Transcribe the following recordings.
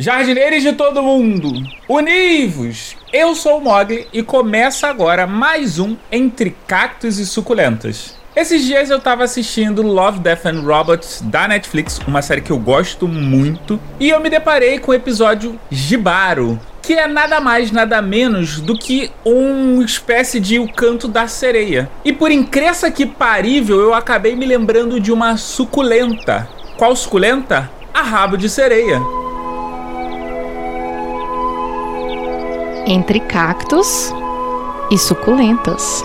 Jardineiros de todo mundo, univos! Eu sou o Mogli e começa agora mais um Entre Cactos e Suculentas. Esses dias eu tava assistindo Love, Death and Robots da Netflix, uma série que eu gosto muito, e eu me deparei com o episódio Jibaro, que é nada mais, nada menos do que uma espécie de O Canto da Sereia. E por incrível que parível, eu acabei me lembrando de uma suculenta. Qual suculenta? A rabo de sereia. Entre cactos e suculentas.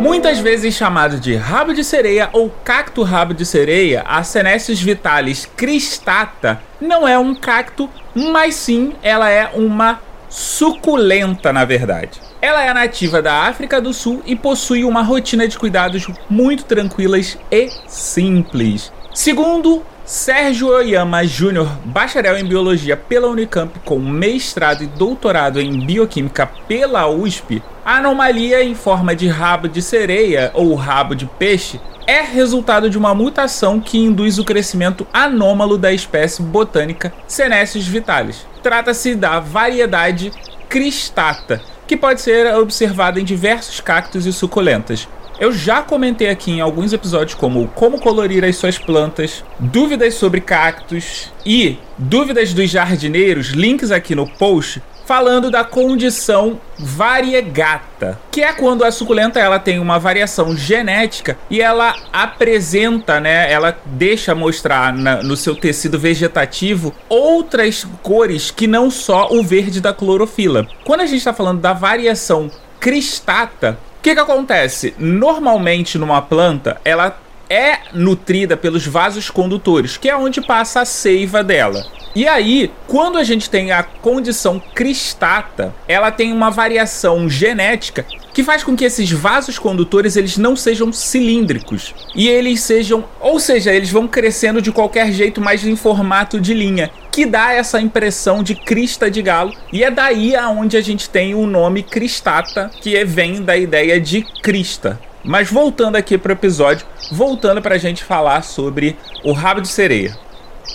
Muitas vezes chamado de rabo de sereia ou cacto rabo de sereia, a Senescius vitalis cristata não é um cacto, mas sim ela é uma suculenta na verdade. Ela é nativa da África do Sul e possui uma rotina de cuidados muito tranquilas e simples. Segundo Sérgio Oyama Júnior, bacharel em biologia pela Unicamp com mestrado e doutorado em bioquímica pela USP, a anomalia em forma de rabo de sereia ou rabo de peixe é resultado de uma mutação que induz o crescimento anômalo da espécie botânica Senescius vitalis. Trata-se da variedade cristata, que pode ser observada em diversos cactos e suculentas. Eu já comentei aqui em alguns episódios como como colorir as suas plantas, dúvidas sobre cactos e dúvidas dos jardineiros, links aqui no post, falando da condição variegata, que é quando a suculenta ela tem uma variação genética e ela apresenta, né, ela deixa mostrar na, no seu tecido vegetativo outras cores que não só o verde da clorofila. Quando a gente está falando da variação cristata, o que, que acontece? Normalmente numa planta, ela é nutrida pelos vasos condutores, que é onde passa a seiva dela. E aí, quando a gente tem a condição cristata, ela tem uma variação genética que faz com que esses vasos condutores eles não sejam cilíndricos e eles sejam, ou seja, eles vão crescendo de qualquer jeito, mais em formato de linha, que dá essa impressão de crista de galo e é daí aonde a gente tem o nome cristata, que vem da ideia de crista. Mas voltando aqui para o episódio, voltando para a gente falar sobre o rabo de sereia.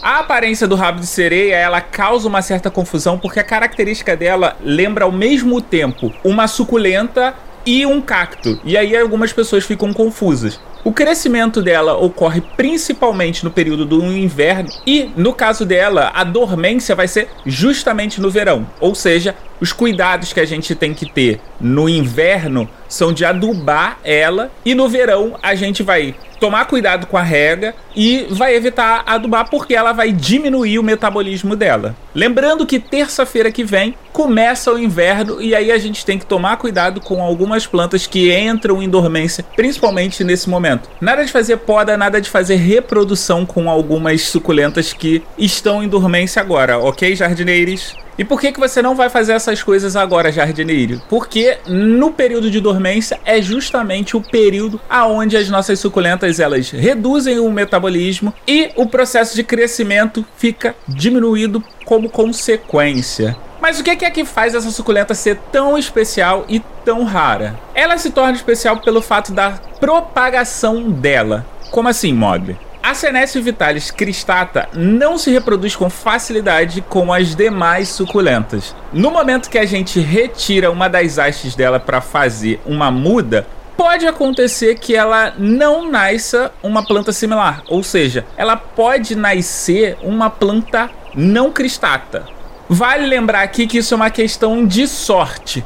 A aparência do rabo de sereia, ela causa uma certa confusão porque a característica dela lembra ao mesmo tempo uma suculenta e um cacto. E aí algumas pessoas ficam confusas. O crescimento dela ocorre principalmente no período do inverno e, no caso dela, a dormência vai ser justamente no verão. Ou seja, os cuidados que a gente tem que ter no inverno são de adubar ela e no verão a gente vai tomar cuidado com a rega e vai evitar adubar porque ela vai diminuir o metabolismo dela. Lembrando que terça-feira que vem começa o inverno e aí a gente tem que tomar cuidado com algumas plantas que entram em dormência, principalmente nesse momento. Nada de fazer poda, nada de fazer reprodução com algumas suculentas que estão em dormência agora, ok, jardineiros? E por que, que você não vai fazer essas coisas agora, jardineiro? Porque no período de dormência é justamente o período aonde as nossas suculentas elas reduzem o metabolismo e o processo de crescimento fica diminuído como consequência. Mas o que é que faz essa suculenta ser tão especial e tão rara? Ela se torna especial pelo fato da propagação dela. Como assim, Mogli? A Senescio vitalis cristata não se reproduz com facilidade como as demais suculentas. No momento que a gente retira uma das hastes dela para fazer uma muda, pode acontecer que ela não nasça uma planta similar, ou seja, ela pode nascer uma planta não cristata. Vale lembrar aqui que isso é uma questão de sorte.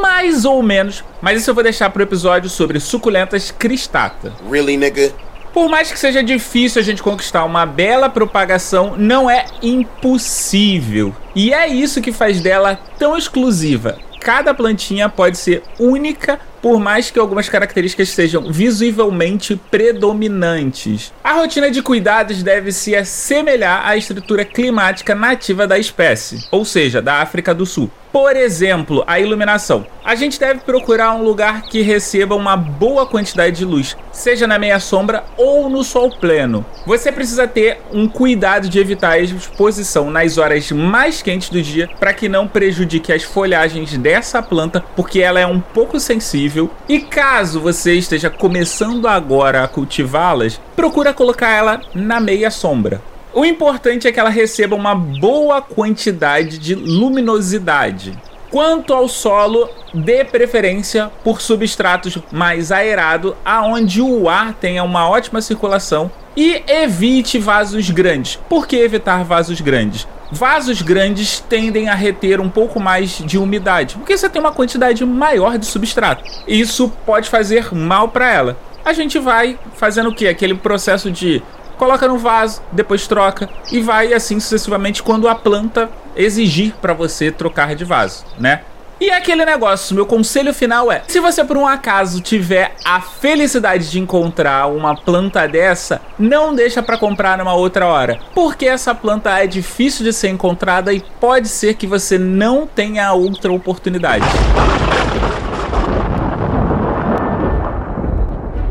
Mais ou menos, mas isso eu vou deixar para o episódio sobre suculentas cristata. Really, nigga? Por mais que seja difícil a gente conquistar uma bela propagação, não é impossível. E é isso que faz dela tão exclusiva. Cada plantinha pode ser única por mais que algumas características sejam visivelmente predominantes. A rotina de cuidados deve se assemelhar à estrutura climática nativa da espécie, ou seja, da África do Sul. Por exemplo, a iluminação. A gente deve procurar um lugar que receba uma boa quantidade de luz, seja na meia sombra ou no sol pleno. Você precisa ter um cuidado de evitar a exposição nas horas mais quentes do dia para que não prejudique as folhagens dessa planta, porque ela é um pouco sensível. E caso você esteja começando agora a cultivá-las, procura colocar ela na meia sombra. O importante é que ela receba uma boa quantidade de luminosidade. Quanto ao solo, dê preferência por substratos mais aerado, aonde o ar tenha uma ótima circulação e evite vasos grandes. Por que evitar vasos grandes? Vasos grandes tendem a reter um pouco mais de umidade, porque você tem uma quantidade maior de substrato. Isso pode fazer mal para ela. A gente vai fazendo o que? Aquele processo de coloca no vaso, depois troca e vai assim sucessivamente quando a planta exigir para você trocar de vaso, né? E aquele negócio, meu conselho final é: se você por um acaso tiver a felicidade de encontrar uma planta dessa, não deixa para comprar numa outra hora, porque essa planta é difícil de ser encontrada e pode ser que você não tenha outra oportunidade.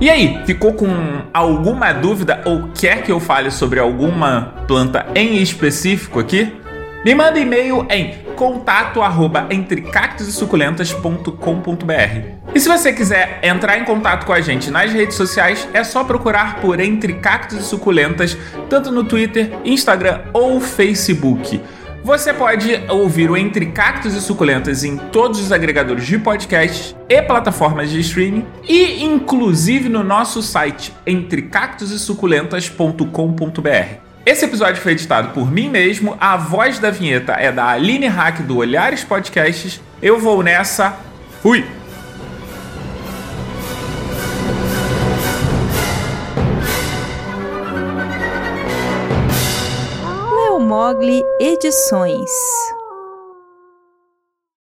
E aí, ficou com alguma dúvida ou quer que eu fale sobre alguma planta em específico aqui? Me manda e-mail em contato arroba E se você quiser entrar em contato com a gente nas redes sociais, é só procurar por Entre Cactos e Suculentas, tanto no Twitter, Instagram ou Facebook. Você pode ouvir o Entre Cactos e Suculentas em todos os agregadores de podcasts e plataformas de streaming e inclusive no nosso site entrecactosesuculentas.com.br. Esse episódio foi editado por mim mesmo, a voz da vinheta é da Aline Hack do Olhares Podcasts. Eu vou nessa. Fui! Mogli Edições.